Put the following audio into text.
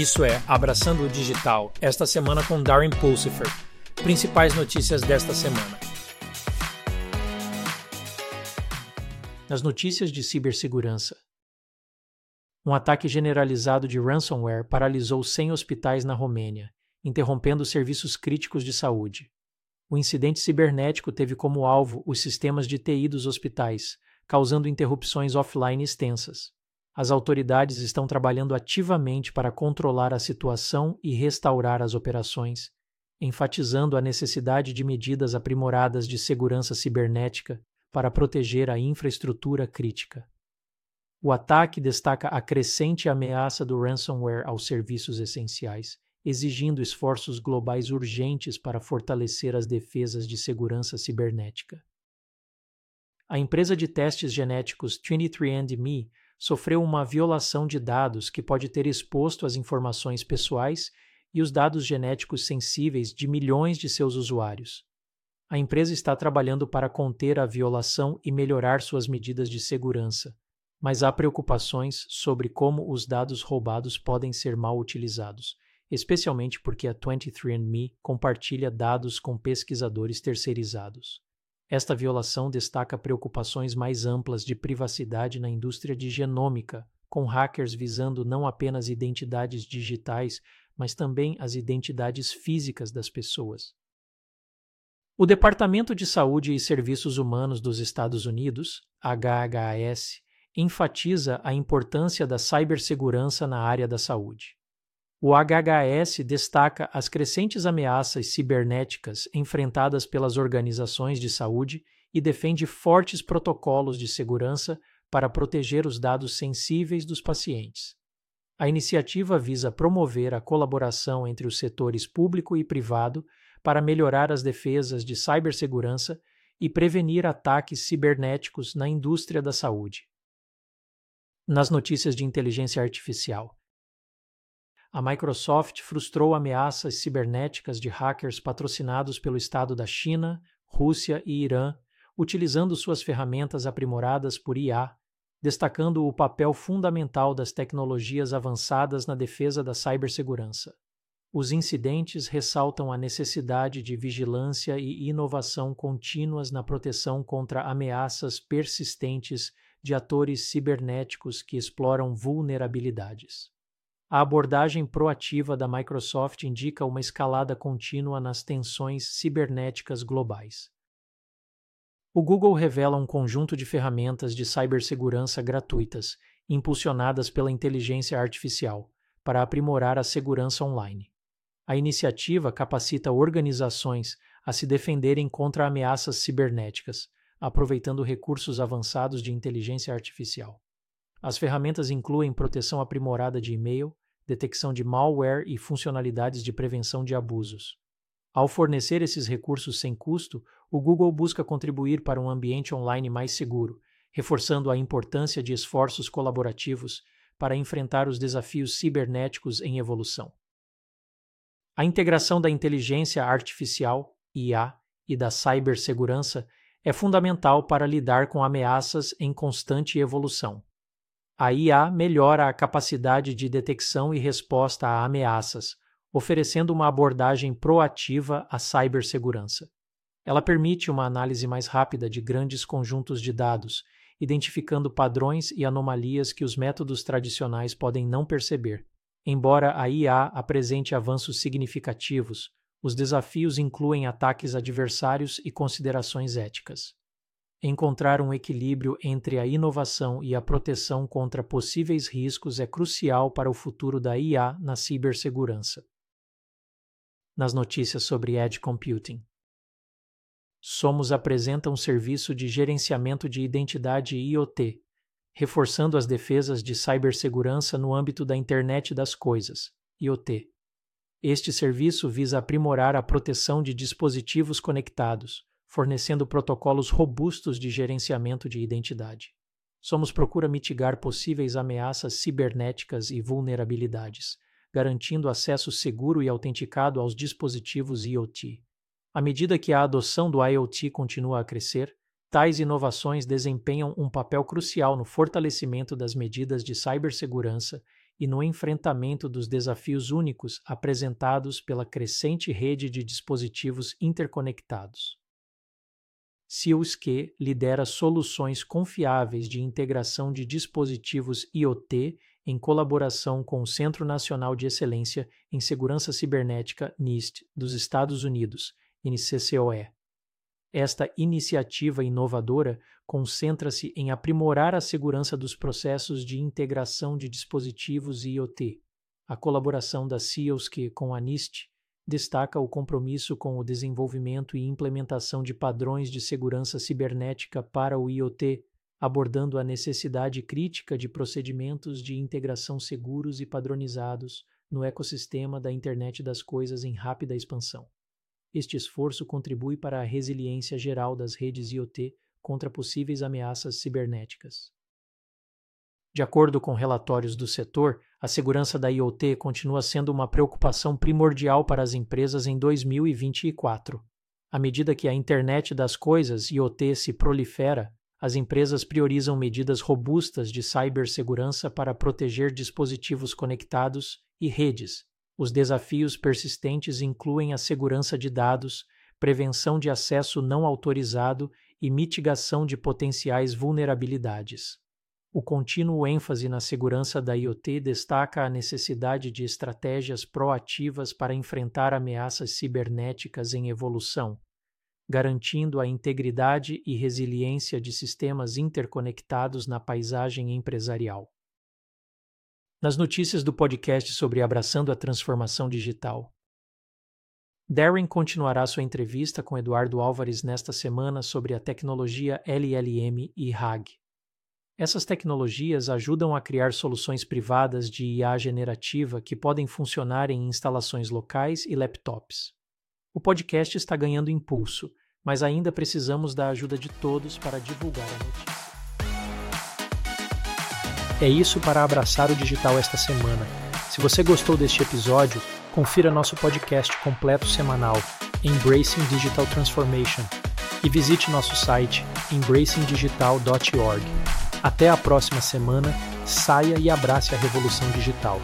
Isso é Abraçando o Digital, esta semana com Darren Pulsifer. Principais notícias desta semana. Nas notícias de cibersegurança. Um ataque generalizado de ransomware paralisou 100 hospitais na Romênia, interrompendo serviços críticos de saúde. O incidente cibernético teve como alvo os sistemas de TI dos hospitais, causando interrupções offline extensas. As autoridades estão trabalhando ativamente para controlar a situação e restaurar as operações, enfatizando a necessidade de medidas aprimoradas de segurança cibernética para proteger a infraestrutura crítica. O ataque destaca a crescente ameaça do ransomware aos serviços essenciais, exigindo esforços globais urgentes para fortalecer as defesas de segurança cibernética. A empresa de testes genéticos 23andMe sofreu uma violação de dados que pode ter exposto as informações pessoais e os dados genéticos sensíveis de milhões de seus usuários. A empresa está trabalhando para conter a violação e melhorar suas medidas de segurança, mas há preocupações sobre como os dados roubados podem ser mal utilizados, especialmente porque a 23andMe compartilha dados com pesquisadores terceirizados. Esta violação destaca preocupações mais amplas de privacidade na indústria de genômica, com hackers visando não apenas identidades digitais, mas também as identidades físicas das pessoas. O Departamento de Saúde e Serviços Humanos dos Estados Unidos, HHS, enfatiza a importância da cibersegurança na área da saúde. O HHS destaca as crescentes ameaças cibernéticas enfrentadas pelas organizações de saúde e defende fortes protocolos de segurança para proteger os dados sensíveis dos pacientes. A iniciativa visa promover a colaboração entre os setores público e privado para melhorar as defesas de cibersegurança e prevenir ataques cibernéticos na indústria da saúde. Nas notícias de inteligência artificial, a Microsoft frustrou ameaças cibernéticas de hackers patrocinados pelo Estado da China, Rússia e Irã, utilizando suas ferramentas aprimoradas por IA, destacando o papel fundamental das tecnologias avançadas na defesa da cibersegurança. Os incidentes ressaltam a necessidade de vigilância e inovação contínuas na proteção contra ameaças persistentes de atores cibernéticos que exploram vulnerabilidades. A abordagem proativa da Microsoft indica uma escalada contínua nas tensões cibernéticas globais. O Google revela um conjunto de ferramentas de cibersegurança gratuitas, impulsionadas pela inteligência artificial, para aprimorar a segurança online. A iniciativa capacita organizações a se defenderem contra ameaças cibernéticas, aproveitando recursos avançados de inteligência artificial. As ferramentas incluem proteção aprimorada de e-mail, detecção de malware e funcionalidades de prevenção de abusos. Ao fornecer esses recursos sem custo, o Google busca contribuir para um ambiente online mais seguro, reforçando a importância de esforços colaborativos para enfrentar os desafios cibernéticos em evolução. A integração da inteligência artificial, IA, e da cibersegurança é fundamental para lidar com ameaças em constante evolução. A IA melhora a capacidade de detecção e resposta a ameaças, oferecendo uma abordagem proativa à cibersegurança. Ela permite uma análise mais rápida de grandes conjuntos de dados, identificando padrões e anomalias que os métodos tradicionais podem não perceber. Embora a IA apresente avanços significativos, os desafios incluem ataques adversários e considerações éticas. Encontrar um equilíbrio entre a inovação e a proteção contra possíveis riscos é crucial para o futuro da IA na cibersegurança. Nas notícias sobre Edge Computing. Somos apresenta um serviço de gerenciamento de identidade IoT, reforçando as defesas de cibersegurança no âmbito da Internet das Coisas, IoT. Este serviço visa aprimorar a proteção de dispositivos conectados, fornecendo protocolos robustos de gerenciamento de identidade. Somos procura mitigar possíveis ameaças cibernéticas e vulnerabilidades, garantindo acesso seguro e autenticado aos dispositivos IoT. À medida que a adoção do IoT continua a crescer, tais inovações desempenham um papel crucial no fortalecimento das medidas de cibersegurança e no enfrentamento dos desafios únicos apresentados pela crescente rede de dispositivos interconectados. SealSque lidera soluções confiáveis de integração de dispositivos IoT em colaboração com o Centro Nacional de Excelência em Segurança Cibernética NIST dos Estados Unidos, NCCOE. Esta iniciativa inovadora concentra-se em aprimorar a segurança dos processos de integração de dispositivos IoT. A colaboração da SEALSC com a NIST destaca o compromisso com o desenvolvimento e implementação de padrões de segurança cibernética para o IoT, abordando a necessidade crítica de procedimentos de integração seguros e padronizados no ecossistema da Internet das Coisas em rápida expansão. Este esforço contribui para a resiliência geral das redes IoT contra possíveis ameaças cibernéticas. De acordo com relatórios do setor, a segurança da IoT continua sendo uma preocupação primordial para as empresas em 2024. À medida que a internet das coisas IoT se prolifera, as empresas priorizam medidas robustas de cibersegurança para proteger dispositivos conectados e redes. Os desafios persistentes incluem a segurança de dados, prevenção de acesso não autorizado e mitigação de potenciais vulnerabilidades. O contínuo ênfase na segurança da IoT destaca a necessidade de estratégias proativas para enfrentar ameaças cibernéticas em evolução, garantindo a integridade e resiliência de sistemas interconectados na paisagem empresarial. Nas notícias do podcast sobre Abraçando a Transformação Digital. Darren continuará sua entrevista com Eduardo Álvares nesta semana sobre a tecnologia LLM e RAG. Essas tecnologias ajudam a criar soluções privadas de IA generativa que podem funcionar em instalações locais e laptops. O podcast está ganhando impulso mas ainda precisamos da ajuda de todos para divulgar a notícia. É isso para abraçar o digital esta semana. Se você gostou deste episódio, confira nosso podcast completo semanal, Embracing Digital Transformation, e visite nosso site embracingdigital.org. Até a próxima semana, saia e abrace a revolução digital.